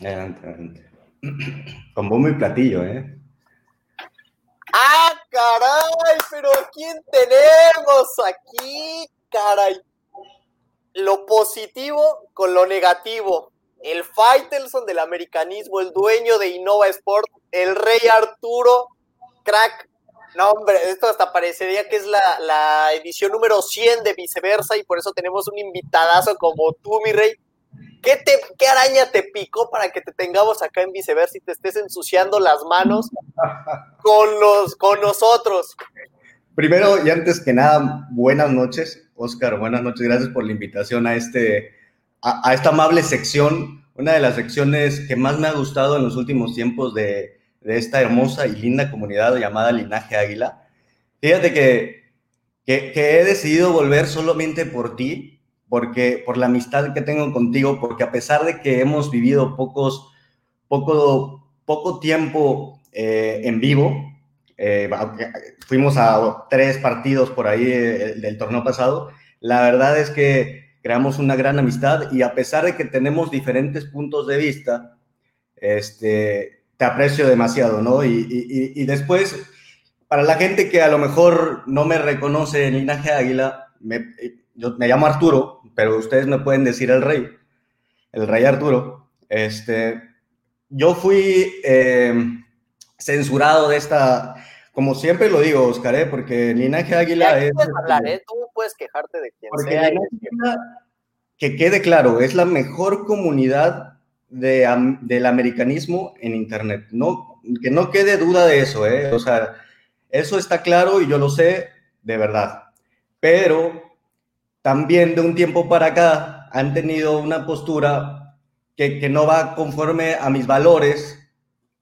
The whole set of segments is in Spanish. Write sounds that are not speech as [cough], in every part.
Adelante, adelante. [clears throat] Con bombo y platillo, ¿eh? ¡Ah, caray! ¿Pero quién tenemos aquí? Caray. Lo positivo con lo negativo. El Faitelson del americanismo, el dueño de Innova Sport, el rey Arturo, crack. No, hombre, esto hasta parecería que es la, la edición número 100 de viceversa y por eso tenemos un invitadazo como tú, mi rey ¿Qué, te, ¿Qué araña te picó para que te tengamos acá en viceversa y te estés ensuciando las manos con, los, con nosotros? Primero y antes que nada, buenas noches, Oscar, buenas noches, gracias por la invitación a, este, a, esta amable sección, una de las secciones que más me ha gustado en los últimos tiempos de, de esta hermosa y linda comunidad llamada Linaje Águila. Fíjate que, que, que he decidido volver solamente por ti, porque por la amistad que tengo contigo, porque a pesar de que hemos vivido pocos, poco, poco tiempo eh, en vivo, eh, fuimos a tres partidos por ahí eh, del torneo pasado, la verdad es que creamos una gran amistad y a pesar de que tenemos diferentes puntos de vista, este, te aprecio demasiado, ¿no? Y, y, después, para la gente que a lo mejor no me reconoce en linaje Águila, me, yo me llamo Arturo, pero ustedes me pueden decir el rey, el rey Arturo. Este, yo fui eh, censurado de esta, como siempre lo digo, Oscar, ¿eh? porque Linaje Águila es... Puedes hablar, ¿eh? Tú puedes quejarte de quien sea. que quede claro, es la mejor comunidad de, del americanismo en Internet. No, que no quede duda de eso, ¿eh? O sea, eso está claro y yo lo sé de verdad. Pero también de un tiempo para acá han tenido una postura que, que no va conforme a mis valores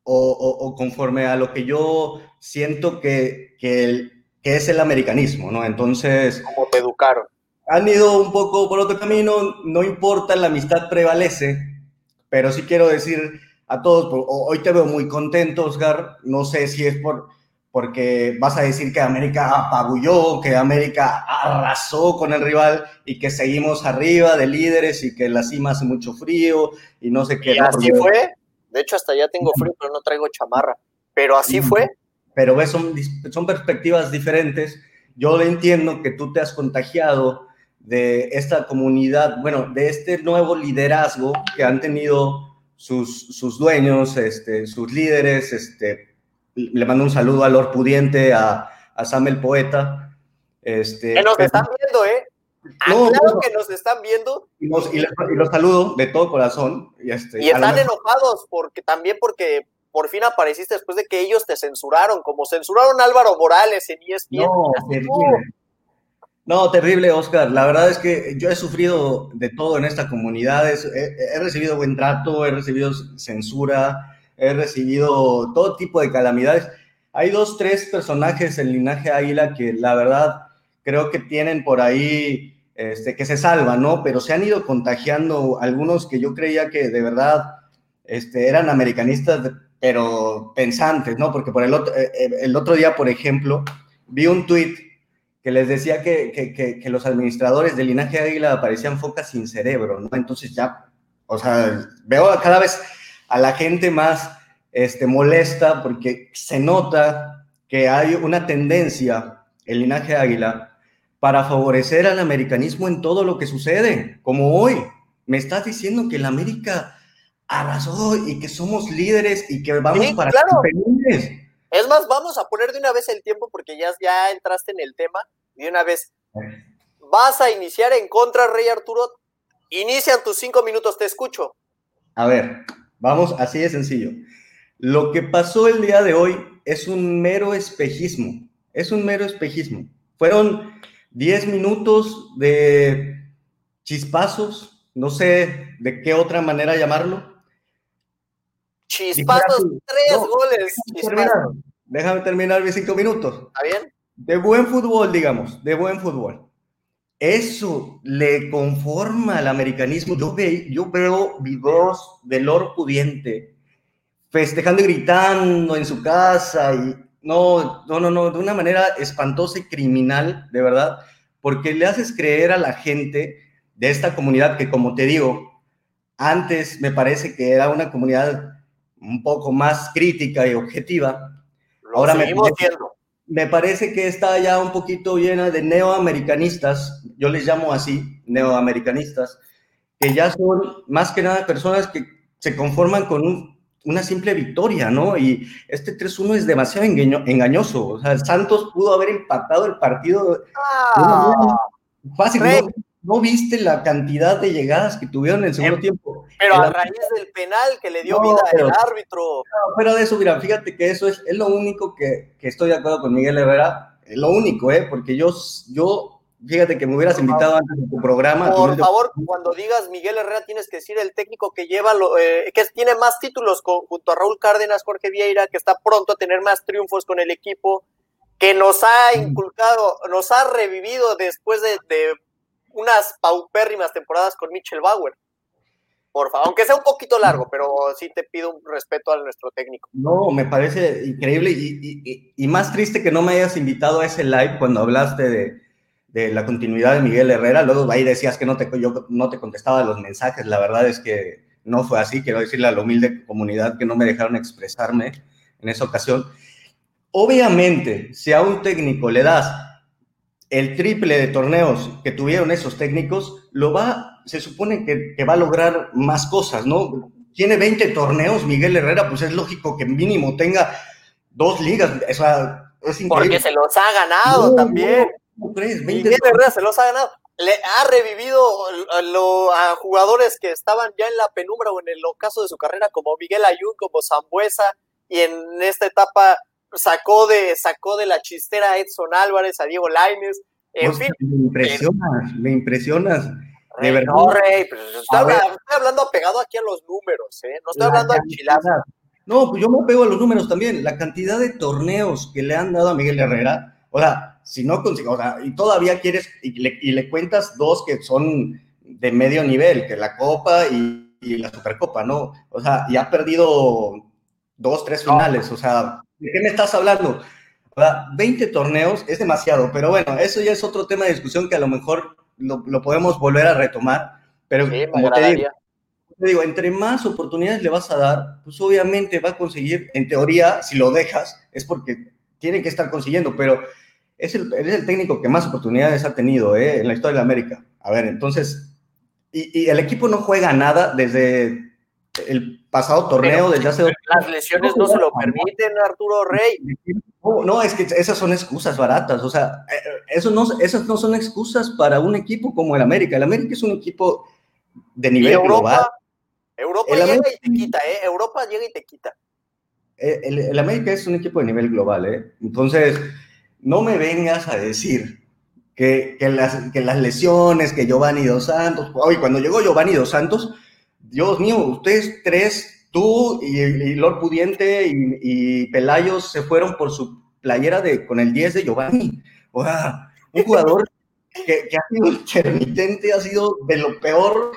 o, o, conforme a lo que yo siento que, que, que, es el americanismo, ¿no? Entonces... ¿Cómo te educaron? Han ido un poco por otro camino, no importa, la amistad prevalece, pero sí quiero decir a todos, hoy te veo muy contento, Oscar, no sé si es por porque vas a decir que América apabulló, que América arrasó con el rival y que seguimos arriba de líderes y que la cima hace mucho frío y no sé qué. Y así fue. De hecho, hasta ya tengo frío, pero no traigo chamarra. Pero así fue. Pero ves, son, son perspectivas diferentes. Yo entiendo que tú te has contagiado de esta comunidad, bueno, de este nuevo liderazgo que han tenido sus, sus dueños, este, sus líderes, este, le mando un saludo a Lord Pudiente, a, a Sam el Poeta. Este, que nos están viendo, ¿eh? Ah, claro que nos están viendo. Y los, y, los, saludo de todo corazón. Y, este, y están enojados porque también porque por fin apareciste después de que ellos te censuraron, como censuraron a Álvaro Morales en ESPN. No, terrible. No, terrible, Oscar. La verdad es que yo he sufrido de todo en esta comunidad. he recibido buen trato, he recibido censura, he recibido todo tipo de calamidades. Hay dos, tres personajes en Linaje Águila que la verdad creo que tienen por ahí, este, que se salvan, ¿no? Pero se han ido contagiando algunos que yo creía que de verdad este, eran americanistas, pero pensantes, ¿no? Porque por el otro, eh, eh, el otro día, por ejemplo, vi un tuit que les decía que, que, que, los administradores de Linaje Águila parecían focas sin cerebro, ¿no? Entonces ya, o sea, veo cada vez a la gente más este, molesta porque se nota que hay una tendencia, el linaje águila, para favorecer al americanismo en todo lo que sucede, como hoy. Me estás diciendo que el América arrasó y que somos líderes y que vamos para claro. Es más, vamos a poner de una vez el tiempo porque ya, ya entraste en el tema de una vez. Vas a iniciar en contra, Rey Arturo. Inician tus cinco minutos, te escucho. A ver, Vamos, así de sencillo. Lo que pasó el día de hoy es un mero espejismo. Es un mero espejismo. Fueron 10 minutos de chispazos, no sé de qué otra manera llamarlo. Chispazos, tres goles. Déjame terminar mis cinco minutos. ¿Está bien? De buen fútbol, digamos, de buen fútbol eso le conforma al americanismo. Yo, yo veo videos de Lord Pudiente festejando y gritando en su casa y no, no, no, no, de una manera espantosa y criminal, de verdad, porque le haces creer a la gente de esta comunidad que, como te digo, antes me parece que era una comunidad un poco más crítica y objetiva. Ahora me parece, me parece que está ya un poquito llena de neoamericanistas, yo les llamo así, neoamericanistas, que ya son más que nada personas que se conforman con una simple victoria, ¿no? Y este 3-1 es demasiado engañoso. O sea, Santos pudo haber empatado el partido ah, fácil. ¿no? Viste la cantidad de llegadas que tuvieron en el segundo em, tiempo? Pero a raíz del penal que le dio vida al árbitro. pero de eso, mira, fíjate que eso es, es lo único que, que, estoy de acuerdo con Miguel Herrera. Lo único, ¿eh? Porque yo, yo Fíjate que me hubieras invitado antes de tu programa. Por favor, cuando digas Miguel Herrera, tienes que decir el técnico que lleva, lo, eh, que tiene más títulos junto a Raúl Cárdenas, Jorge Vieira, que está pronto a tener más triunfos con el equipo, que nos ha inculcado, nos ha revivido después de, unas paupérrimas temporadas con Mitchell Bauer. Por favor, aunque sea un poquito largo, pero sí te pido un respeto a nuestro técnico. No, me parece increíble y, y más triste que no me hayas invitado a ese live cuando hablaste de de la continuidad de Miguel Herrera. Luego ahí decías que no te, yo no te contestaba los mensajes. La verdad es que no fue así. Quiero decirle a la humilde comunidad que no me dejaron expresarme en esa ocasión. Obviamente, si a un técnico le das el triple de torneos que tuvieron esos técnicos, lo va, se supone que, va a lograr más cosas, ¿no? Tiene 20 torneos Miguel Herrera, pues es lógico que mínimo tenga dos ligas. O sea, es Porque se los ha ganado también. Miguel Herrera se los ha ganado. Le ha revivido a jugadores que estaban ya en la penumbra o en el ocaso de su carrera, como Miguel Ayun, como Zambuesa, y en esta etapa sacó de, sacó de la chistera a Edson Álvarez, a Diego Lainez. En fin. Me impresionas, me impresionas. De verdad. No, Rey, pero estoy, hablando, apegado aquí a los números, ¿eh? No estoy hablando a chilazo. No, pues yo me pego a los números también. La cantidad de torneos que le han dado a Miguel Herrera, o sea, si no consigo, o sea, y todavía quieres, y le, cuentas dos que son de medio nivel, que la Copa y, la Supercopa, ¿no? O sea, y ha perdido dos, tres finales, o sea, ¿de qué me estás hablando? O sea, 20 torneos es demasiado, pero bueno, eso ya es otro tema de discusión que a lo mejor lo, podemos volver a retomar, pero como te digo, te digo, entre más oportunidades le vas a dar, pues obviamente va a conseguir, en teoría, si lo dejas, es porque tiene que estar consiguiendo, pero es el, el técnico que más oportunidades ha tenido ¿eh? en la historia de América. A ver, entonces, y, el equipo no juega nada desde el pasado torneo, desde hace... Las lesiones no, se lo permiten, Arturo Rey. No, es que esas son excusas baratas, o sea, eh, eso no, esas no son excusas para un equipo como el América. El América es un equipo de nivel global. Europa llega y te quita, ¿eh? Europa llega y te quita. Eh, el, el América es un equipo de nivel global, ¿eh? Entonces no me vengas a decir que, las, que las lesiones, que Giovanni Dos Santos, hoy cuando llegó Giovanni Dos Santos, Dios mío, ustedes tres, tú y, Lord Pudiente y, Pelayos se fueron por su playera de, con el 10 de Giovanni. O sea, un jugador que, ha sido intermitente, ha sido de lo peor,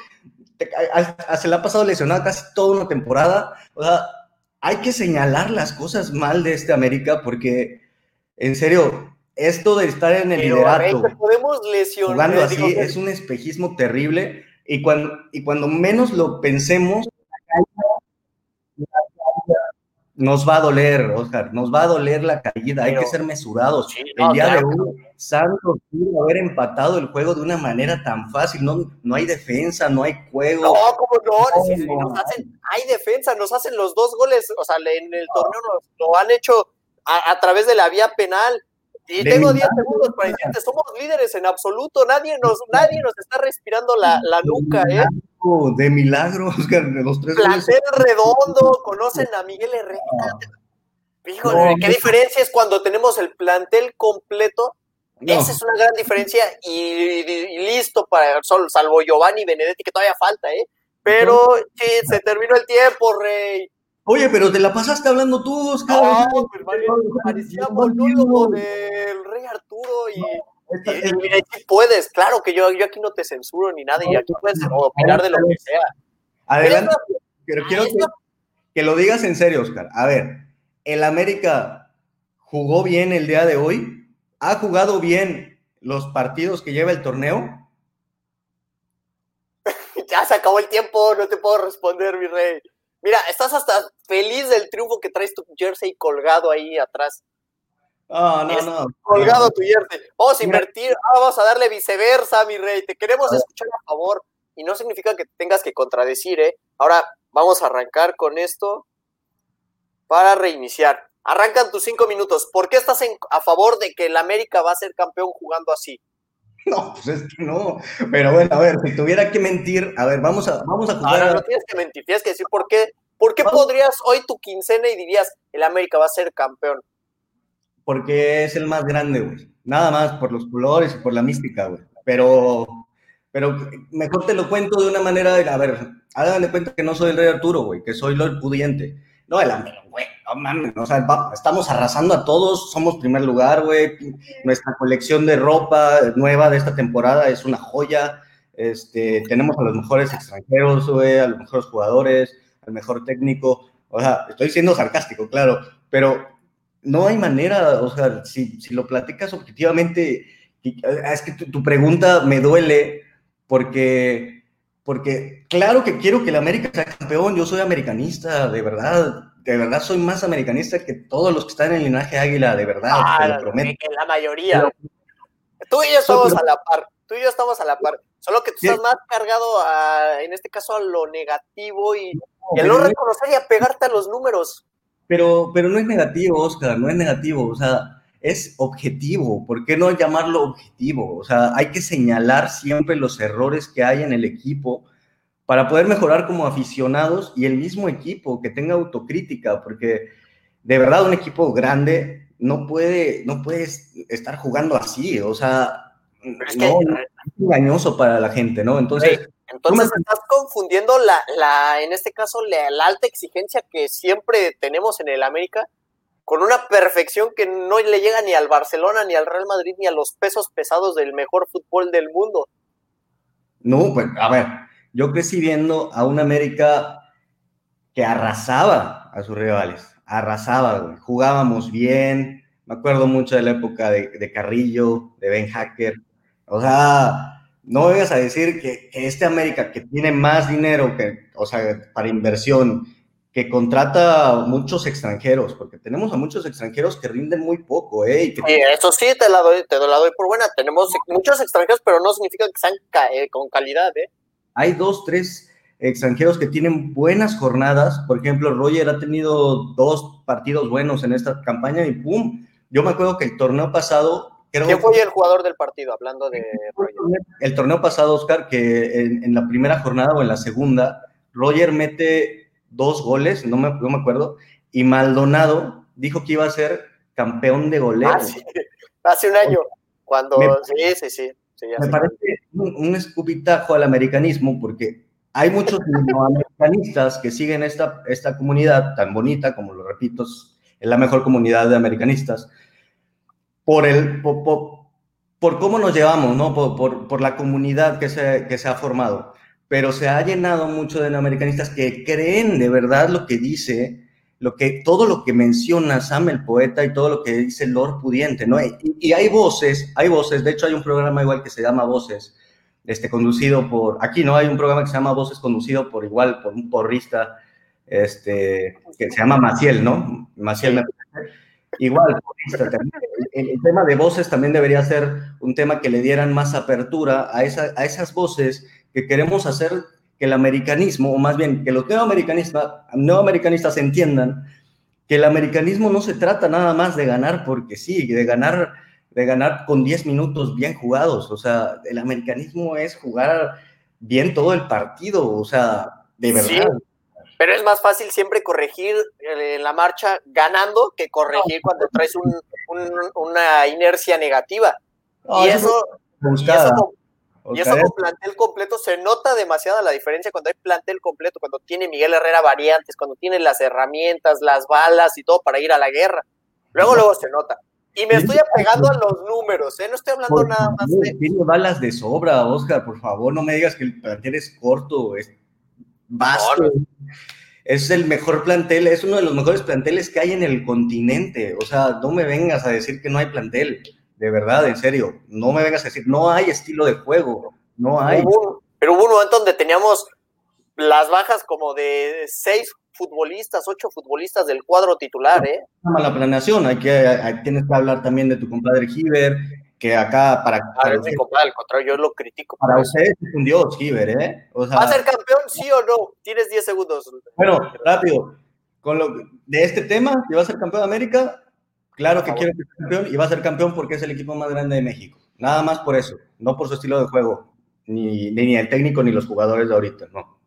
se le ha pasado lesionado casi toda una temporada. O sea, hay que señalar las cosas mal de este América porque en serio, esto de estar en el liderato, podemos lesionar, jugando así, es un espejismo terrible. Y cuando, y cuando menos lo pensemos, nos va a doler, Oscar, nos va a doler la caída, hay que ser mesurados. el día de hoy, Santos pudo haber empatado el juego de una manera tan fácil, no, no hay defensa, no hay juego. No, como no, hay defensa, nos hacen los dos goles, o sea, en el torneo nos, lo han hecho a, través de la vía penal. Y tengo 10 segundos para decirte, somos líderes en absoluto, nadie nos, nadie nos está respirando la, la nuca, ¿eh? De milagro, [laughs] Oscar, de los tres. Plantel redondo, conocen a Miguel Herrera. Híjole, qué diferencia es cuando tenemos el plantel completo. Esa es una gran diferencia y, listo para, salvo Giovanni Benedetti, que todavía falta, ¿eh? Pero sí, se terminó el tiempo, Rey. Oye, pero te la pasaste hablando tú, Oscar. No, parecía monólogo del Rey Arturo y, y, puedes, claro que yo, yo aquí no te censuro ni nada y aquí puedes opinar de lo que sea. Adelante, pero quiero que, que lo digas en serio, Oscar. A ver, ¿el América jugó bien el día de hoy? ¿Ha jugado bien los partidos que lleva el torneo? [laughs] ya se acabó el tiempo, no te puedo responder, mi rey. Mira, estás hasta feliz del triunfo que traes tu jersey colgado ahí atrás. Ah, no, no. Colgado tu jersey. Vamos a invertir, ah, vamos a darle viceversa, mi rey. Te queremos escuchar a favor. Y no significa que tengas que contradecir, ¿eh? Ahora vamos a arrancar con esto para reiniciar. Arrancan tus cinco minutos. ¿Por qué estás a favor de que el América va a ser campeón jugando así? [laughs] No, pues es que no. Pero bueno, a ver, si tuviera que mentir, a ver, vamos a, vamos a jugar. Ahora, no tienes que mentir, tienes que decir por qué. ¿Por qué podrías hoy tu quincena y dirías el América va a ser campeón? Porque es el más grande, güey. Nada más por los colores y por la mística, güey. Pero, pero mejor te lo cuento de una manera de, a ver, háganle cuenta que no soy el rey Arturo, güey, que soy el pudiente. No, el América, güey, no mames, o sea, estamos arrasando a todos, somos primer lugar, güey. Nuestra colección de ropa nueva de esta temporada es una joya. Este, tenemos a los mejores extranjeros, güey, a los mejores jugadores, al mejor técnico. O sea, estoy siendo sarcástico, claro, pero no hay manera, o sea, si, lo platicas objetivamente, es que tu pregunta me duele porque porque claro que quiero que el América sea campeón, yo soy americanista, de verdad, de verdad soy más americanista que todos los que están en el linaje águila, de verdad, te lo prometo. Que la mayoría. tú y yo estamos a la par, tú y yo estamos a la par, solo que tú estás más cargado a, en este caso a lo negativo y, y a no reconocer y a pegarte a los números. Pero, pero no es negativo, Oscar, no es negativo, o sea, es objetivo. ¿Por qué no llamarlo objetivo? O sea, hay que señalar siempre los errores que hay en el equipo para poder mejorar como aficionados y el mismo equipo que tenga autocrítica, porque de verdad un equipo grande no puede, no puede estar jugando así, o sea, es, no, es engañoso para la gente, ¿no? Entonces... Entonces estás confundiendo la, la, en este caso, la, la alta exigencia que siempre tenemos en el América con una perfección que no le llega ni al Barcelona, ni al Real Madrid, ni a los pesos pesados del mejor fútbol del mundo. No, pues a ver, yo crecí viendo a un América que arrasaba a sus rivales, arrasaba, jugábamos bien, me acuerdo mucho de la época de, Carrillo, de Ben Hacker, o sea, no vengas a decir que, este América que tiene más dinero que, o sea, para inversión que contrata muchos extranjeros, porque tenemos a muchos extranjeros que rinden muy poco, ¿eh? Y eso sí, te la, doy, te la doy por buena. Tenemos muchos extranjeros, pero no significa que sean eh, con calidad, ¿eh? Hay dos, tres extranjeros que tienen buenas jornadas. Por ejemplo, Roger ha tenido dos partidos buenos en esta campaña y ¡pum! Yo me acuerdo que el torneo pasado... ¿Quién fue el jugador del partido, hablando de Roger? El torneo pasado, Oscar, que en, en la primera jornada o en la segunda, Roger mete dos goles, no me, no me acuerdo, y Maldonado dijo que iba a ser campeón de goleo. Ah, Hace un año, cuando... sí, sí, sí. me parece un, escupitajo al americanismo porque hay muchos [laughs] americanistas que siguen esta, esta comunidad tan bonita, como lo repito, es la mejor comunidad de americanistas, por, el, por, por, cómo nos llevamos, ¿no? Por, por, por la comunidad que se, que se ha formado pero se ha llenado mucho de americanistas que creen de verdad lo que dice, lo que, todo lo que menciona Sam el poeta y todo lo que dice Lord Pudiente, ¿no? Y, hay voces, hay voces, de hecho hay un programa igual que se llama Voces, este, conducido por, aquí no hay un programa que se llama Voces, conducido por igual, por un porrista, este, que se llama Maciel, ¿no? Maciel me Igual, el, el, tema de voces también debería ser un tema que le dieran más apertura a, esa, a esas voces que queremos hacer que el americanismo, o más bien que los neoamericanistas, entiendan que el americanismo no se trata nada más de ganar porque sí, de ganar, de ganar con 10 minutos bien jugados. O sea, el americanismo es jugar bien todo el partido, o sea, de verdad. pero es más fácil siempre corregir en la marcha ganando que corregir cuando traes una inercia negativa. y, eso, y, eso, y eso con plantel completo se nota demasiada la diferencia cuando hay plantel completo, cuando tiene Miguel Herrera variantes, cuando tiene las herramientas, las balas y todo para ir a la guerra. Luego, luego se nota. Y me estoy apegando a los números, ¿eh? No estoy hablando nada más de... Tiene balas de sobra, Oscar, por favor, no me digas que el plantel es corto, es vasto. Es el mejor plantel, es uno de los mejores planteles que hay en el continente. O sea, no me vengas a decir que no hay plantel de verdad, en serio, no me vengas a decir, no hay estilo de juego, no hay. pero hubo un momento donde teníamos las bajas como de seis futbolistas, ocho futbolistas del cuadro titular, ¿eh? Una mala planeación, hay que, tienes que hablar también de tu compadre Giver, que acá para... para mi compadre, al contrario, yo lo critico. Para usted es un dios, Giver, ¿eh? ¿Va a ser campeón, sí o no? Tienes 10 segundos. Bueno, rápido. Con lo de este tema, que va a ser campeón de América, claro que quiero que sea campeón y va a ser campeón porque es el equipo más grande de México. Nada más por eso, no por su estilo de juego, ni, ni el técnico ni los jugadores de ahorita, no.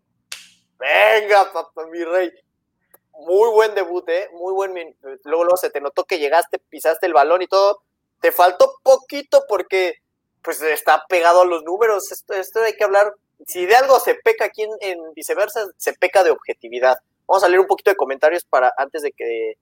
Venga, papá, mi rey. Muy buen debut, ¿eh? Muy buen. Luego, luego se te notó que llegaste, pisaste el balón y todo te faltó poquito porque pues está pegado a los números. Esto, esto hay que hablar. Si de algo se peca aquí en, viceversa, se peca de objetividad. Vamos a leer un poquito de comentarios para antes de que,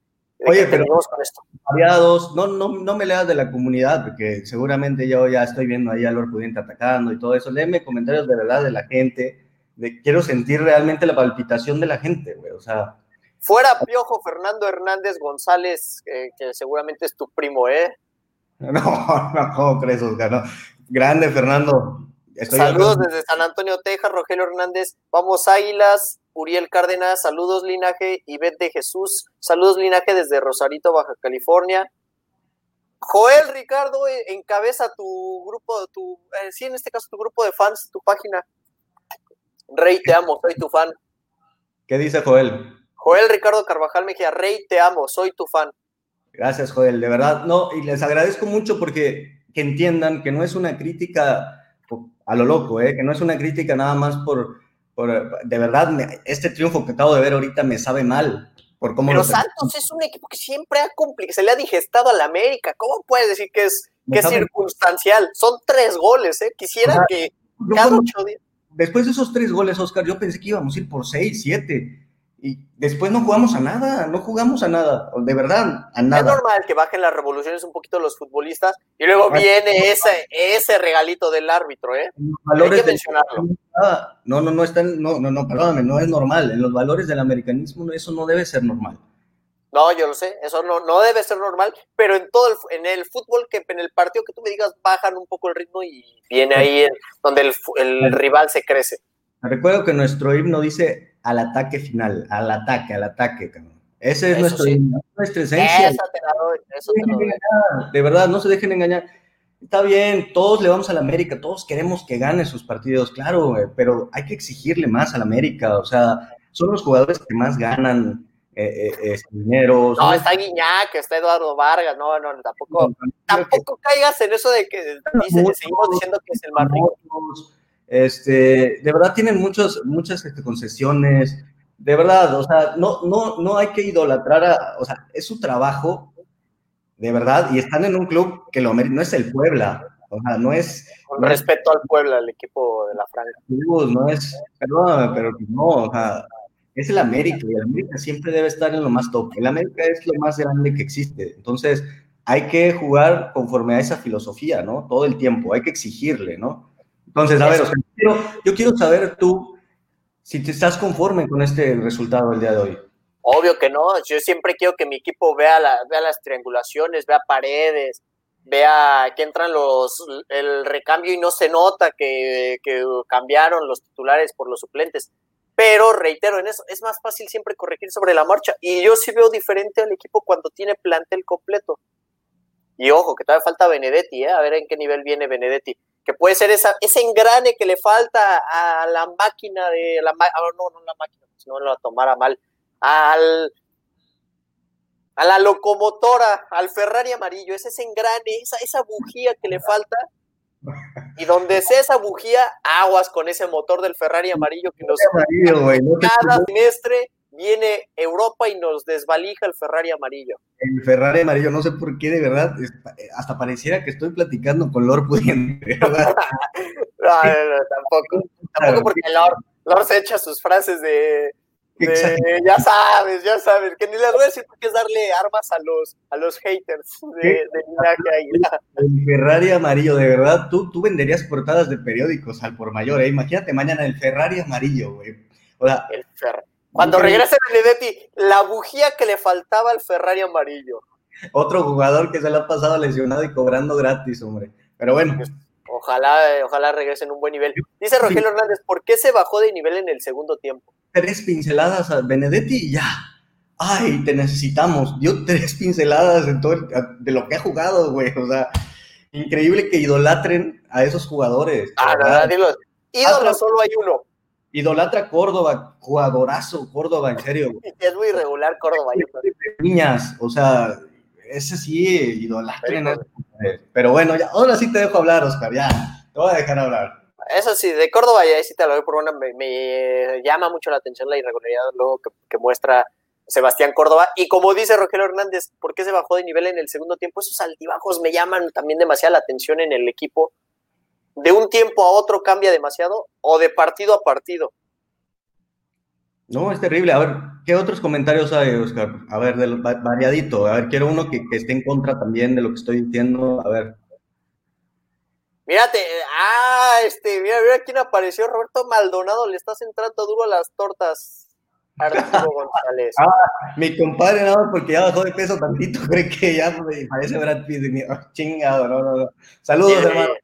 Oye, pero con esto. Variados, no, no, no me leas de la comunidad, porque seguramente yo ya estoy viendo ahí a Lord Pudiente atacando y todo eso. Léeme comentarios de verdad de la gente. De, quiero sentir realmente la palpitación de la gente, güey. O sea. Fuera Piojo Fernando Hernández González, eh, que seguramente es tu primo, ¿eh? [laughs] No, no, ¿cómo crees, Oscar? Grande, Fernando. Saludos desde San Antonio, Texas, Rogelio Hernández. Vamos, Águilas. Uriel Cárdenas, saludos, Linaje. Ivette de Jesús, saludos, Linaje, desde Rosarito, Baja California. Joel Ricardo, eh, encabeza tu grupo, tu, eh, sí, en este caso tu grupo de fans, tu página. Rey, te amo, soy tu fan. ¿Qué dice Joel? Joel Ricardo Carvajal Mejía, Rey, te amo, soy tu fan. Gracias, Joel, de verdad. No, y les agradezco mucho porque que entiendan que no es una crítica a lo loco, ¿eh? que no es una crítica nada más por, por de verdad, este triunfo que acabo de ver ahorita me sabe mal. Por cómo Pero Santos es un equipo que siempre ha se le ha digestado a la América. ¿Cómo puedes decir que es, que es circunstancial? Son tres goles, ¿eh? Quisiera que cada ocho días. Después de esos tres goles, Oscar, yo pensé que íbamos a ir por seis, siete y después no jugamos a nada, no jugamos a nada, de verdad, a nada. Es normal que bajen las revoluciones un poquito los futbolistas y luego viene ese, ese regalito del árbitro, ¿eh? Hay que mencionarlo. No, no, no, están, no, no, no, perdóname, no es normal. En los valores del americanismo eso no debe ser normal. No, yo lo sé, eso no, no debe ser normal, pero en todo el, en el fútbol, que en el partido que tú me digas, bajan un poco el ritmo y viene ahí donde el, el rival se crece. Recuerdo que nuestro himno dice al ataque final, al ataque, al ataque, Ese es nuestro, nuestra esencia. de verdad, no se dejen engañar. Está bien, todos le vamos a la América, todos queremos que gane sus partidos, claro, pero hay que exigirle más a la América, o sea, son los jugadores que más ganan eh, eh, dinero. No, está Guiñac, está Eduardo Vargas, no, no, tampoco, tampoco caigas en eso de que seguimos diciendo que es el más rico. Este, de verdad tienen muchos, muchas este, concesiones, de verdad, o sea, no, no, no hay que idolatrar a, o sea, es su trabajo, de verdad, y están en un club que lo no es el Puebla, o sea, no es... Con respeto al Puebla, el equipo de la Franja. No es, perdóname, pero no, o sea, es el América, y el América siempre debe estar en lo más top. El América es lo más grande que existe, entonces hay que jugar conforme a esa filosofía, ¿no? Todo el tiempo, hay que exigirle, ¿no? Entonces, a ver, yo quiero saber tú si te estás conforme con este resultado el día de hoy. Obvio que no, yo siempre quiero que mi equipo vea, vea las triangulaciones, vea paredes, vea que entran los el recambio y no se nota que, que, cambiaron los titulares por los suplentes. Pero reitero, en eso es más fácil siempre corregir sobre la marcha. Y yo sí veo diferente al equipo cuando tiene plantel completo. Y ojo, que todavía falta Benedetti, ¿eh? a ver en qué nivel viene Benedetti que puede ser esa, ese engrane que le falta a la máquina de la ah, no, no la máquina, si no lo tomara mal, al a la locomotora, al Ferrari amarillo, es ese engrane, esa, esa bujía que le falta. Y donde sea esa bujía, aguas con ese motor del Ferrari amarillo que nos cada semestre viene Europa y nos desvalija el Ferrari amarillo. El Ferrari amarillo, no sé por qué, de verdad, hasta pareciera que estoy platicando con Lord Pudiente. [laughs] no, no, no, tampoco. Tampoco porque Lord, Lord se echa sus frases de, ya sabes, ya sabes, que ni les voy a decir porque es darle armas a los, a los haters de, de El Ferrari amarillo, de verdad, tú, tú venderías portadas de periódicos al por mayor, ¿eh? Imagínate mañana el Ferrari amarillo, güey. O sea, el Ferrari. Cuando regrese Benedetti, la bujía que le faltaba al Ferrari amarillo. Otro jugador que se le ha pasado lesionado y cobrando gratis, hombre. Pero bueno. Ojalá, eh, ojalá regrese en un buen nivel. Dice Rogelio Hernández, ¿por qué se bajó de nivel en el segundo tiempo? Tres pinceladas a Benedetti y ya. Ay, te necesitamos. Dio tres pinceladas en todo de lo que ha jugado, güey. O sea, increíble que idolatren a esos jugadores. Ah, nada. Ídolo ah, solo hay uno. Idolatra Córdoba, jugadorazo Córdoba, en serio. [laughs] Es muy irregular Córdoba. Niñas, o sea, ese sí, idolatren. Pero bueno, ya, ahora sí te dejo hablar, Oscar, ya. Te voy a dejar hablar. Eso sí, de Córdoba ya sí te lo doy por una. Me, llama mucho la atención la irregularidad luego que, muestra Sebastián Córdoba. Y como dice Rogelio Hernández, ¿por qué se bajó de nivel en el segundo tiempo? Esos altibajos me llaman también demasiado la atención en el equipo de un tiempo a otro cambia demasiado o de partido a partido. No, es terrible. A ver, ¿qué otros comentarios hay, Oscar? A ver, del variadito. A ver, quiero uno que, esté en contra también de lo que estoy diciendo. A ver. Mírate, ah, este, mira, mira quién apareció, Roberto Maldonado, le estás entrando duro a las tortas. Arturo [laughs] González. Ah, mi compadre, no, porque ya bajó de peso tantito, [laughs] cree que ya me parece Brad Pitt. Chingado, no, no, no. Saludos, hermano.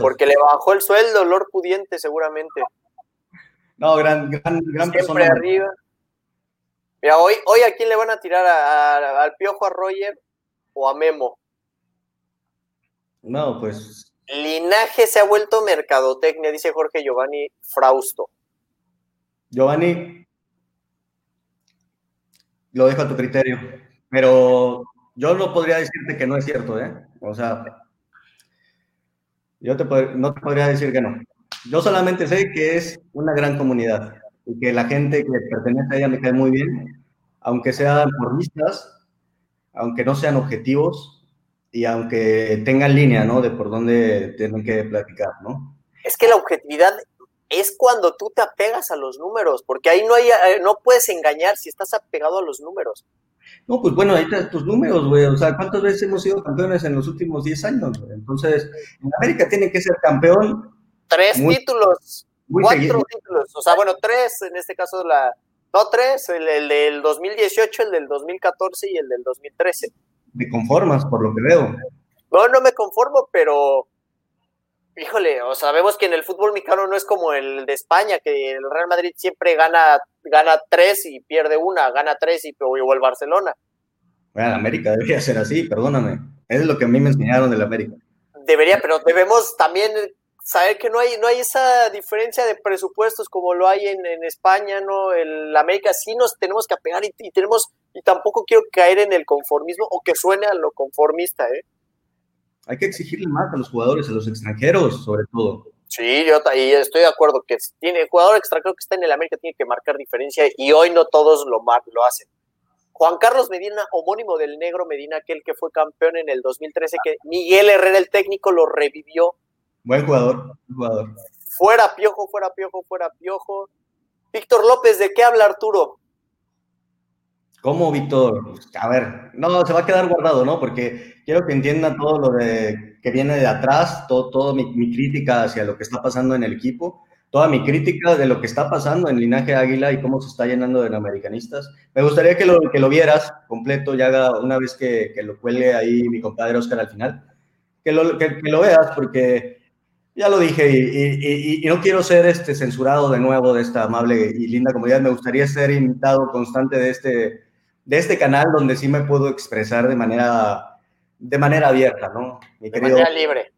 Porque le bajó el sueldo, Lord Pudiente, seguramente. No, gran, gran, gran Siempre arriba. Mira, hoy, hoy a quién le van a tirar al Piojo, a Roger o a Memo. No, pues. Linaje se ha vuelto mercadotecnia, dice Jorge Giovanni Frausto. Giovanni, lo dejo a tu criterio, pero yo no podría decirte que no es cierto, ¿eh? O sea, yo te no te podría decir que no. Yo solamente sé que es una gran comunidad y que la gente que pertenece a ella me cae muy bien, aunque sean formistas, aunque no sean objetivos y aunque tengan línea, ¿no? De por dónde tienen que platicar, ¿no? Es que la objetividad es cuando tú te apegas a los números, porque ahí no hay, eh, no puedes engañar si estás apegado a los números. No, pues bueno, ahí están tus números, güey. O sea, ¿cuántas veces hemos sido campeones en los últimos 10 años? Entonces, en América tiene que ser campeón. Tres títulos, cuatro títulos. O sea, bueno, tres, en este caso, la. No, tres, el, del 2018, el del 2014 y el del 2013. Me conformas, por lo que veo. No, no me conformo, pero híjole, o sabemos que en el fútbol mexicano no es como el de España, que el Real Madrid siempre gana, gana tres y pierde una, gana tres y o el Barcelona. Bueno, América debería ser así, perdóname. Es lo que a mí me enseñaron del América. Debería, pero debemos también saber que no hay, no hay esa diferencia de presupuestos como lo hay en, España, ¿no? El América sí nos tenemos que apegar y, y tenemos, y tampoco quiero caer en el conformismo o que suene a lo conformista, ¿eh? hay que exigirle más a los jugadores, a los extranjeros, sobre todo. Sí, yo ahí estoy de acuerdo que tiene jugador extranjero que está en el América tiene que marcar diferencia y hoy no todos lo, lo hacen. Juan Carlos Medina, homónimo del Negro Medina, aquel que fue campeón en el 2013, que Miguel Herrera, el técnico, lo revivió. Buen jugador, buen jugador. Fuera Piojo, fuera Piojo, fuera Piojo. Víctor López, ¿de qué habla Arturo? ¿Cómo, Víctor? A ver, no, se va a quedar guardado, ¿no? Porque quiero que entienda todo lo de, que viene de atrás, todo, todo mi, crítica hacia lo que está pasando en el equipo, toda mi crítica de lo que está pasando en Linaje Águila y cómo se está llenando de americanistas. Me gustaría que lo, que lo vieras completo, ya una vez que, que lo cuelgue ahí mi compadre Oscar al final, que lo, que, lo veas, porque ya lo dije y, y, no quiero ser este censurado de nuevo de esta amable y linda comunidad. Me gustaría ser invitado constante de este de este canal donde sí me puedo expresar de manera, de manera abierta, ¿no? de manera libre.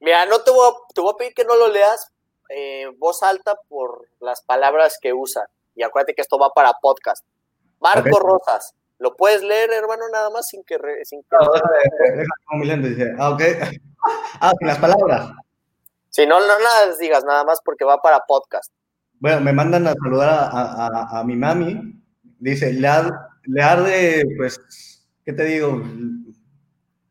Mira, no te voy, a, te voy a pedir que no lo leas eh, voz alta por las palabras que usa. Y acuérdate que esto va para podcast. Marco Rosas, ¿lo puedes leer, hermano, nada más sin que... Sin que... No, dice, ah, ok. [laughs] ah, sin las palabras. Si no, no nada digas, nada más porque va para podcast. Bueno, me mandan a saludar a, a, a mi mami, Dice, le, arde, pues, ¿qué te digo?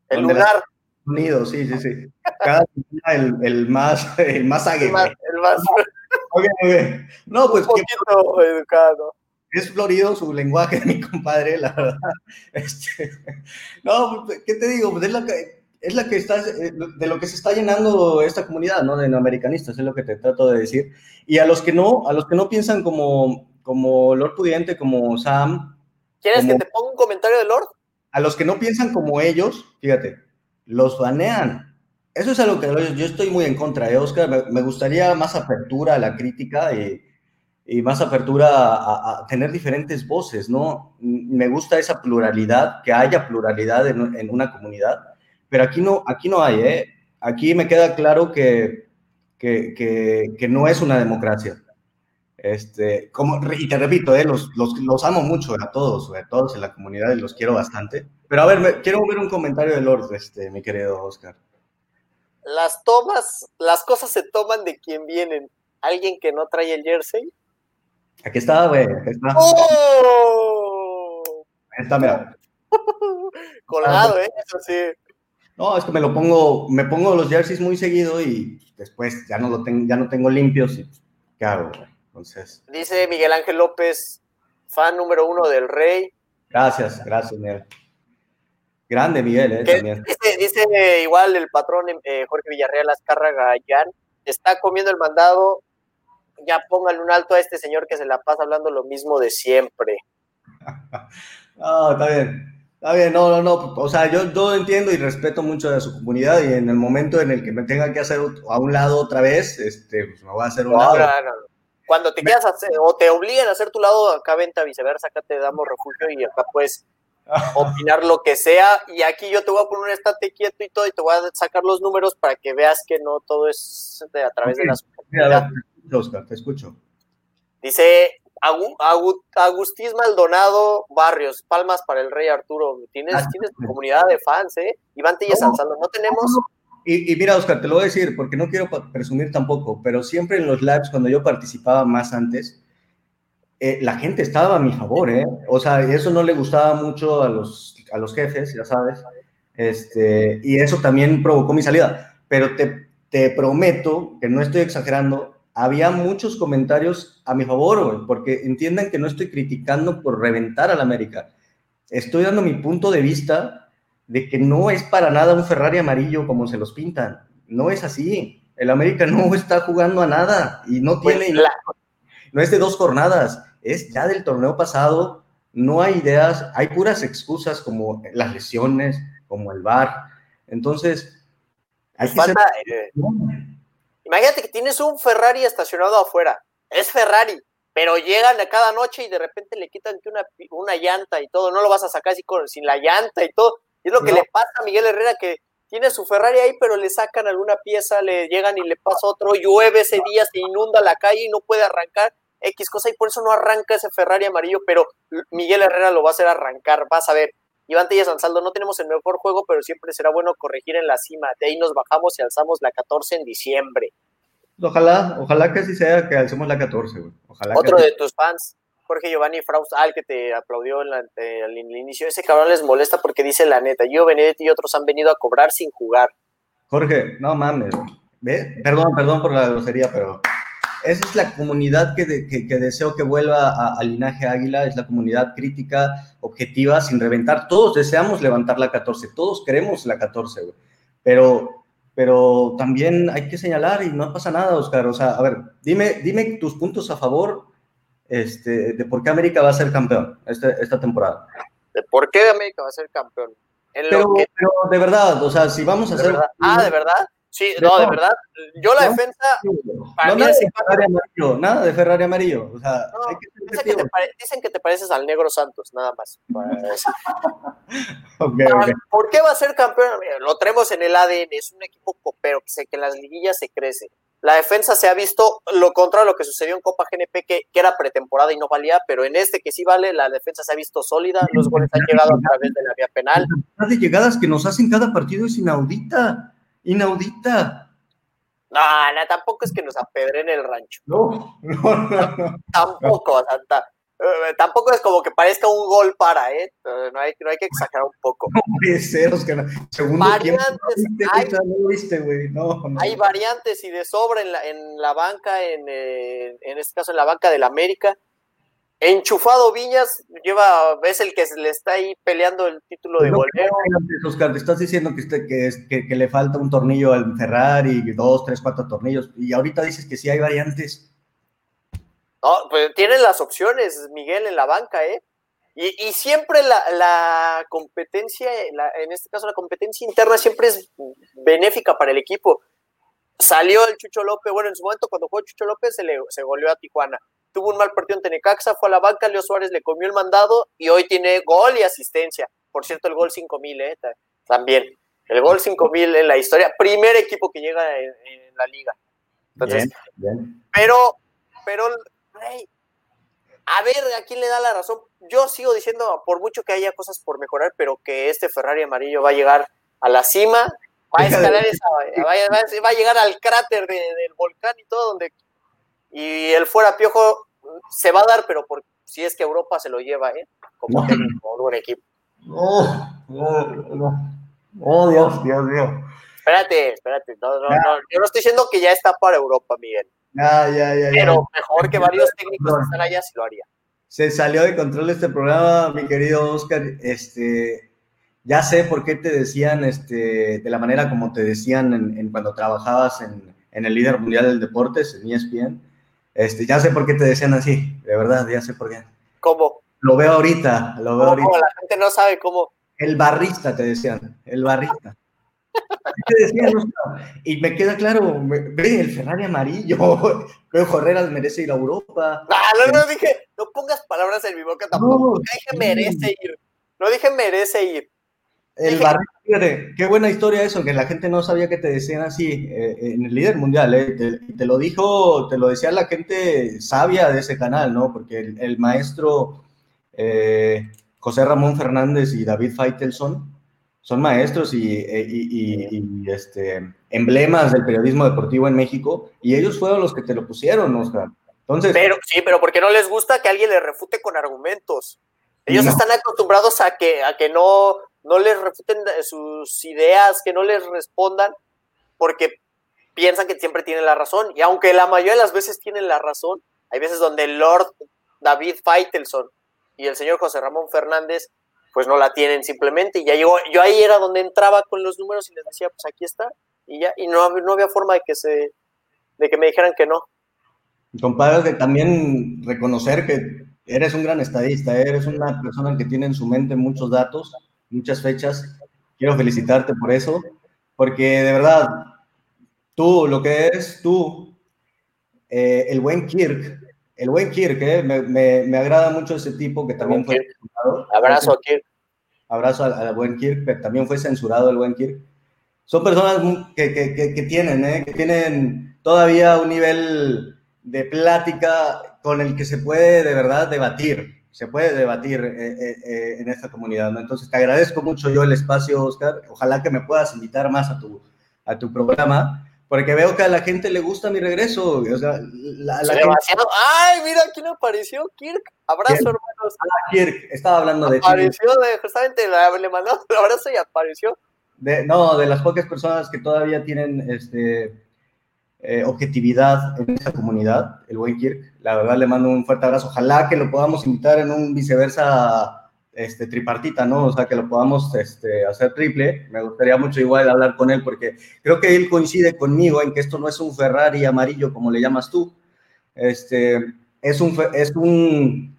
El lugar. Unido, sí, sí, sí. Cada el, el más, el más El más. El más. No, pues. Un poquito educado. Es florido su lenguaje, [laughs] mi compadre, la verdad. Este, no, ¿qué te digo? Pues es la que, es la que está, eh, de lo que se está llenando esta comunidad, ¿no? De no americanistas, es lo que te trato de decir. Y a los que no, a los que no piensan como, como Lord Pudiente, como Sam. ¿Quieres que te ponga un comentario de Lord? A los que no piensan como ellos, fíjate, los banean. eso es algo que yo estoy muy en contra, ¿eh, Oscar? Me, gustaría más apertura a la crítica y, más apertura a, tener diferentes voces, ¿no? Me gusta esa pluralidad, que haya pluralidad en, una comunidad, pero aquí no, aquí no hay, ¿eh? Aquí me queda claro que, que, no es una democracia. Este, como, y te repito, ¿eh? los, los, los, amo mucho a todos, a todos en la comunidad y los quiero bastante. Pero a ver, quiero ver un comentario de Lord, este, mi querido Oscar las tomas, las cosas se toman de quien vienen. ¿Alguien que no trae el jersey? Aquí está, güey. Aquí está. ¡Oh! Ahí está, mira. [laughs] Colgado, ¿eh? Eso sí. No, es que me lo pongo, me pongo los jerseys muy seguido y después ya no lo tengo, ya no tengo limpios y ¿qué hago? Entonces. Dice Miguel Ángel López, fan número uno del Rey. Gracias, gracias, Miguel. Grande Miguel, ¿eh? También. Dice, igual el patrón eh, Jorge Villarreal Azcárraga Jan, está comiendo el mandado, ya póngale un alto a este señor que se la pasa hablando lo mismo de siempre. [laughs] no, está bien. Está bien, no, no, no. O sea, yo, yo entiendo y respeto mucho a su comunidad y en el momento en el que me tenga que hacer a un lado otra vez, este, pues me voy a hacer un lado. Cuando te quieras hacer o te obligan a hacer tu lado, acá venta viceversa, acá te damos refugio y acá pues [laughs] opinar lo que sea. Y aquí yo te voy a poner un estate quieto y todo, y te voy a sacar los números para que veas que no todo es a través de las. te escucho. Dice Agustín Maldonado Barrios, palmas para el Rey Arturo. Tienes, ah, tienes tu comunidad de fans, ¿eh? Iván Tilla Salzano, no tenemos. Y, mira, Oscar, te lo voy a decir porque no quiero presumir tampoco, pero siempre en los lives, cuando yo participaba más antes, eh, la gente estaba a mi favor, ¿eh? O sea, eso no le gustaba mucho a los, a los jefes, ya sabes. Este, y eso también provocó mi salida. Pero te, te prometo que no estoy exagerando, había muchos comentarios a mi favor, porque entiendan que no estoy criticando por reventar al América. Estoy dando mi punto de vista de que no es para nada un Ferrari amarillo como se los pintan. No es así. El América no está jugando a nada y no pues tiene no es de dos jornadas, es ya del torneo pasado, no hay ideas, hay puras excusas como las lesiones, como el VAR. Entonces, hay eh, Imagínate que tienes un Ferrari estacionado afuera, es Ferrari, pero llegan a cada noche y de repente le quitan una, una llanta y todo, no lo vas a sacar así sin la llanta y todo. Es lo que le pasa a Miguel Herrera, que tiene su Ferrari ahí, pero le sacan alguna pieza, le llegan y le pasa otro, llueve ese día, se inunda la calle y no puede arrancar, X cosa, y por eso no arranca ese Ferrari amarillo, pero Miguel Herrera lo va a hacer arrancar, vas a ver. Iván Tellas Ansaldo, no tenemos el mejor juego, pero siempre será bueno corregir en la cima. De ahí nos bajamos y alzamos la 14 en diciembre. Ojalá, ojalá que así sea, que alcemos la 14, güey. Ojalá Otro de tus fans, Jorge Giovanni Fraus, al que te aplaudió en el inicio, ese cabrón les molesta porque dice la neta, yo, Benedetti y otros han venido a cobrar sin jugar. Jorge, no mames, ¿Ve? Perdón, perdón por la grosería, pero esa es la comunidad que, deseo que vuelva al linaje águila, es la comunidad crítica, objetiva, sin reventar. Todos deseamos levantar la 14, todos queremos la 14, Pero, pero también hay que señalar y no pasa nada, Oscar. O sea, a ver, dime, dime tus puntos a favor este, de por qué América va a ser campeón este, esta temporada. ¿De por qué América va a ser campeón? pero, de verdad, o sea, si vamos a hacer... Ah, ¿de verdad? Sí, no, de verdad. Yo la defensa. no, nada, de Ferrari amarillo, nada de Ferrari amarillo. O sea, dicen, que te pareces al Negro Santos, nada más. [laughs] ¿Por qué va a ser campeón? Lo traemos en el ADN. Es un equipo copero que, que en las liguillas se crece. La defensa se ha visto lo contrario a lo que sucedió en Copa GNP, que, que, era pretemporada y no valía, pero en este que sí vale, la defensa se ha visto sólida. Los goles han llegado a través de la vía penal. La de llegadas que nos hacen cada partido es inaudita inaudita. No, no, tampoco es que nos apedren el rancho. No, no, no. Tampoco, Santa. Eh, tampoco es como que parezca un gol para, ¿eh? No hay, no hay que exagerar un poco. No puede ser, Segundo variantes, hay, hay, variantes y de sobra en la, en la banca, en, eh, en este caso en la banca del América. Enchufado Viñas lleva, es el que le está ahí peleando el título de goleo. Oscar, te estás diciendo que, que, que, le falta un tornillo al Ferrari, dos, tres, cuatro tornillos, y ahorita dices que sí hay variantes. No, pues tienen las opciones, Miguel, en la banca, ¿eh? Y, y siempre la, la competencia, la, en este caso la competencia interna siempre es benéfica para el equipo. Salió el Chucho López, bueno, en su momento cuando jugó Chucho López se le se goleó a Tijuana. Tuvo un mal partido en Tenecaxa, fue a la banca, Leo Suárez le comió el mandado y hoy tiene gol y asistencia. Por cierto, el gol 5000, ¿eh? También. El gol 5000 en la historia. Primer equipo que llega en, en la liga. Entonces, bien, bien. pero, pero, hey, a ver a quién le da la razón. Yo sigo diciendo, por mucho que haya cosas por mejorar, pero que este Ferrari amarillo va a llegar a la cima, va a escalar esa, va, a, va a llegar al cráter de, del volcán y todo, donde y el fuera piojo se va a dar, pero por, si es que Europa se lo lleva, ¿eh? Como, no. un equipo. Oh, oh, oh, Dios, Dios mío. Espérate, espérate. No, no, no, yo no estoy diciendo que ya está para Europa, Miguel. Ya, ya, ya. Pero mejor que varios técnicos que están allá, sí lo haría. Se salió de control este programa, mi querido Oscar. Este, ya sé por qué te decían, este, de la manera como te decían en, en cuando trabajabas en, en, el líder mundial del deportes, en ESPN. Este, ya sé por qué te decían así, de verdad, ya sé por qué. ¿Cómo? Lo veo ahorita, lo veo ahorita. La gente no sabe cómo. El barrista te decían, el barrista. Y me queda claro, ve el Ferrari amarillo, [laughs] que Herreras merece ir a Europa. Ah, no, no dije, no pongas palabras en mi boca tampoco. No, dije merece ir. No dije merece ir. El dije, barrista, fíjate, qué buena historia eso, que la gente no sabía que te decían así eh, en el líder mundial, eh, te, te, lo dijo, te lo decía la gente sabia de ese canal, ¿no? Porque el, el maestro eh, José Ramón Fernández y David Feitelson son maestros y, y, y, este, emblemas del periodismo deportivo en México, y ellos fueron los que te lo pusieron, Oscar. Entonces, pero sí, pero porque no les gusta que alguien les refute con argumentos. Ellos no. están acostumbrados a que, a que no, no les refuten sus ideas, que no les respondan, porque piensan que siempre tienen la razón. Y aunque la mayoría de las veces tienen la razón, hay veces donde el Lord David Feitelson y el señor José Ramón Fernández pues no la tienen simplemente y ya llegó, yo ahí era donde entraba con los números y les decía, pues aquí está, y ya, y no, no había forma de que se, de que me dijeran que no. Compadre, también reconocer que eres un gran estadista, eres una persona que tiene en su mente muchos datos, muchas fechas, quiero felicitarte por eso, porque de verdad, tú, lo que es tú, eh, el buen Kirk, el buen Kirk, eh, me, me, me, agrada mucho ese tipo que también fue censurado. Abrazo a Kirk. Abrazo al, al, buen Kirk, que también fue censurado el buen Kirk. Son personas que, que, que, que tienen, eh, que tienen todavía un nivel de plática con el que se puede de verdad debatir, se puede debatir eh, eh, en esta comunidad. ¿no? Entonces, te agradezco mucho yo el espacio, Oscar. Ojalá que me puedas invitar más a tu, a tu programa porque veo que a la gente le gusta mi regreso. O sea, la, la gente... ¡Ay, mira quién apareció! Kirk. Abrazo, hermanos. Ah, Kirk, estaba hablando de Apareció, de, justamente le mandó un abrazo y apareció. De, no, de las pocas personas que todavía tienen este, eh, objetividad en esta comunidad, el buen Kirk. La verdad le mando un fuerte abrazo. Ojalá que lo podamos invitar en un viceversa este, tripartita, ¿no? O sea, que lo podamos este, hacer triple. Me gustaría mucho igual hablar con él porque creo que él coincide conmigo en que esto no es un Ferrari amarillo como le llamas tú. Este, es un, es un,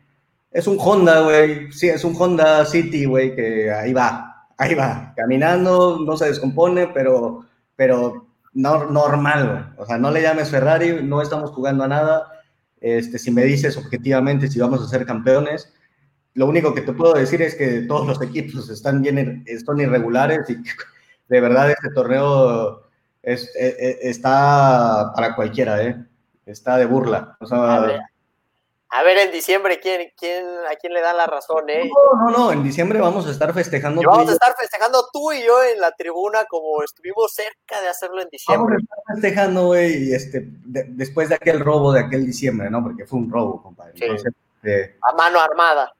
es un Honda, güey. Sí, es un Honda City, güey, que ahí va, ahí va, caminando, no se descompone, pero, pero no, normal. O sea, no le llames Ferrari, no estamos jugando a nada. Este, si me dices objetivamente si vamos a ser campeones, lo único que te puedo decir es que todos los equipos están bien, son irregulares y [laughs] de verdad este torneo es, es, está para cualquiera, ¿eh? Está de burla. O sea, a, ver, a ver, en diciembre, ¿quién, quién, ¿a quién le dan la razón, eh? No, no, no, en diciembre vamos a estar festejando. Y vamos a estar festejando tú y yo en la tribuna como estuvimos cerca de hacerlo en diciembre. Vamos a estar festejando, güey, este, de, después de aquel robo de aquel diciembre, ¿no? Porque fue un robo, compadre. Sí. Entonces, eh, a mano armada.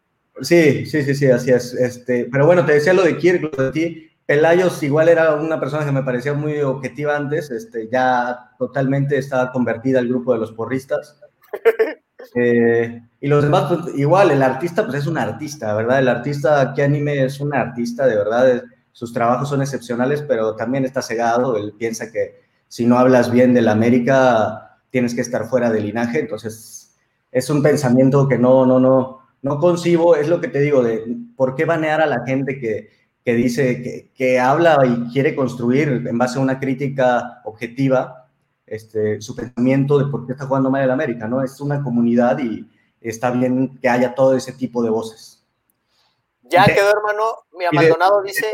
Sí, sí, sí, sí, así es. Este, pero bueno, te decía lo de Kirk, lo de ti. Pelayos igual era una persona que me parecía muy objetiva antes, este, ya totalmente estaba convertida al grupo de los porristas. [laughs] Eh, y los demás, pues, igual, el artista, pues es un artista, ¿verdad? El artista que anime es un artista, de verdad, sus trabajos son excepcionales, pero también está cegado, él piensa que si no hablas bien de la América, tienes que estar fuera del linaje, entonces es un pensamiento que no, no, no, no concibo, es lo que te digo, de por qué banear a la gente que, que dice, que, que, habla y quiere construir en base a una crítica objetiva este, su pensamiento de por qué está jugando mal el América, ¿no? Es una comunidad y está bien que haya todo ese tipo de voces. Ya quedó, hermano. Mi abandonado dice.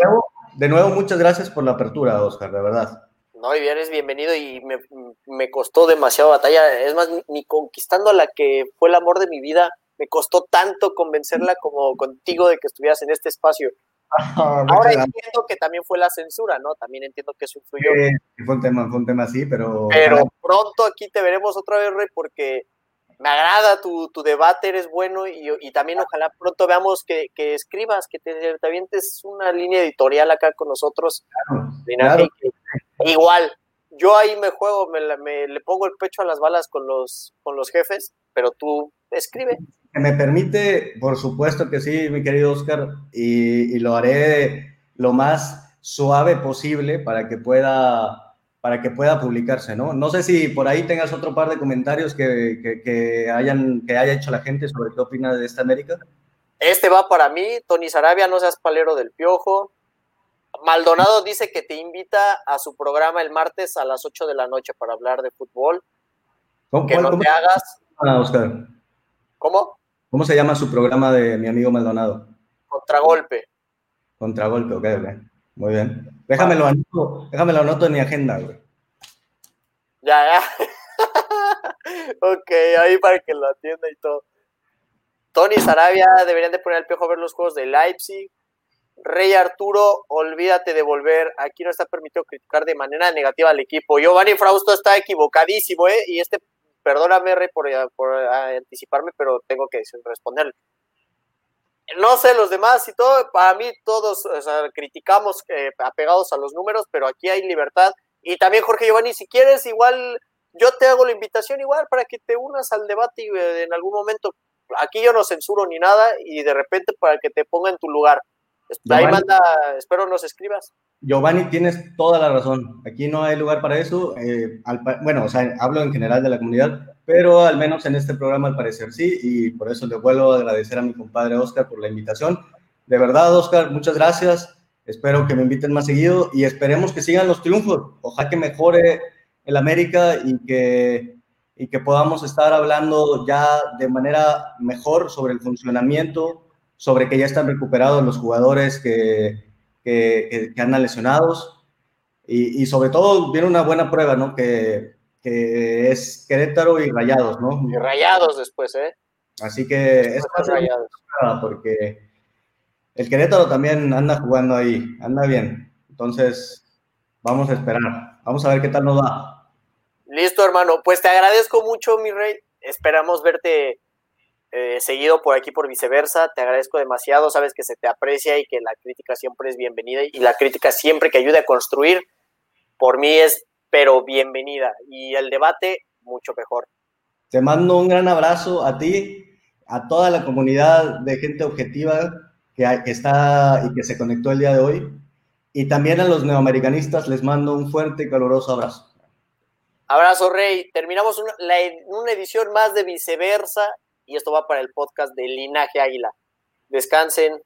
De nuevo, muchas gracias por la apertura, Oscar, de verdad. No, y eres bienvenido y me, me costó demasiado batalla. Es más, ni conquistando a la que fue el amor de mi vida, me costó tanto convencerla como contigo de que estuvieras en este espacio. Ah, Ahora entiendo que también fue la censura, ¿no? También entiendo que eso influyó. Sí, fue un tema, fue un tema así, pero... Pero pronto aquí te veremos otra vez, Rey, porque me agrada tu, tu debate, eres bueno y, y, también ojalá pronto veamos que, que escribas, que te, te, avientes una línea editorial acá con nosotros. Claro, igual, yo ahí me juego, me, me, le pongo el pecho a las balas con los, con los jefes, pero tú escribe. Me permite, por supuesto que sí, mi querido Oscar, y, y lo haré lo más suave posible para que pueda para que pueda publicarse, ¿no? No sé si por ahí tengas otro par de comentarios que, que, que, hayan, que haya hecho la gente sobre qué opina de esta América. Este va para mí, Tony Sarabia, no seas palero del piojo. Maldonado dice que te invita a su programa el martes a las 8 de la noche para hablar de fútbol. ¿Cómo, que no cómo te hagas. Ah, Oscar. ¿Cómo? ¿Cómo se llama su programa de mi amigo Maldonado? Contragolpe. Contragolpe, ok, ok. Muy bien. Déjamelo anoto, déjamelo anoto en mi agenda, güey. Ya, ya. [laughs] ok, ahí para que lo atienda y todo. Tony Sarabia deberían de poner al piojo a ver los juegos de Leipzig. Rey Arturo, olvídate de volver. Aquí no está permitido criticar de manera negativa al equipo. Giovanni Frausto está equivocadísimo, ¿eh? Y este, perdóname, Rey, por, por anticiparme, pero tengo que responderle no sé, los demás y todo, para mí todos o sea, criticamos eh, apegados a los números, pero aquí hay libertad. Y también, Jorge Giovanni, si quieres, igual yo te hago la invitación igual para que te unas al debate eh, en algún momento. Aquí yo no censuro ni nada y de repente para que te ponga en tu lugar. Giovanni, Ahí manda, espero nos escribas. Giovanni, tienes toda la razón. Aquí no hay lugar para eso. Eh, al, bueno, o sea, hablo en general de la comunidad, pero al menos en este programa al parecer sí, y por eso le vuelvo a agradecer a mi compadre Oscar por la invitación. De verdad, Oscar, muchas gracias. Espero que me inviten más seguido y esperemos que sigan los triunfos. Ojalá que mejore el América y que, y que podamos estar hablando ya de manera mejor sobre el funcionamiento, sobre que ya están recuperados los jugadores que, que, que andan lesionados y, y, sobre todo viene una buena prueba, ¿no? Que, que es Querétaro y Rayados, ¿no? Y Rayados después, ¿eh? Así que es porque el Querétaro también anda jugando ahí, anda bien. Entonces, vamos a esperar. Vamos a ver qué tal nos va. Listo, hermano. Pues te agradezco mucho, mi rey. Esperamos verte eh, seguido por aquí, por viceversa. Te agradezco demasiado. Sabes que se te aprecia y que la crítica siempre es bienvenida y la crítica siempre que ayude a construir, por mí es pero bienvenida. Y el debate, mucho mejor. Te mando un gran abrazo a ti, a toda la comunidad de gente objetiva que, está y que se conectó el día de hoy. Y también a los neoamericanistas les mando un fuerte y caluroso abrazo. Abrazo, Rey. Terminamos una, la, una edición más de Viceversa y esto va para el podcast de Linaje Águila. Descansen,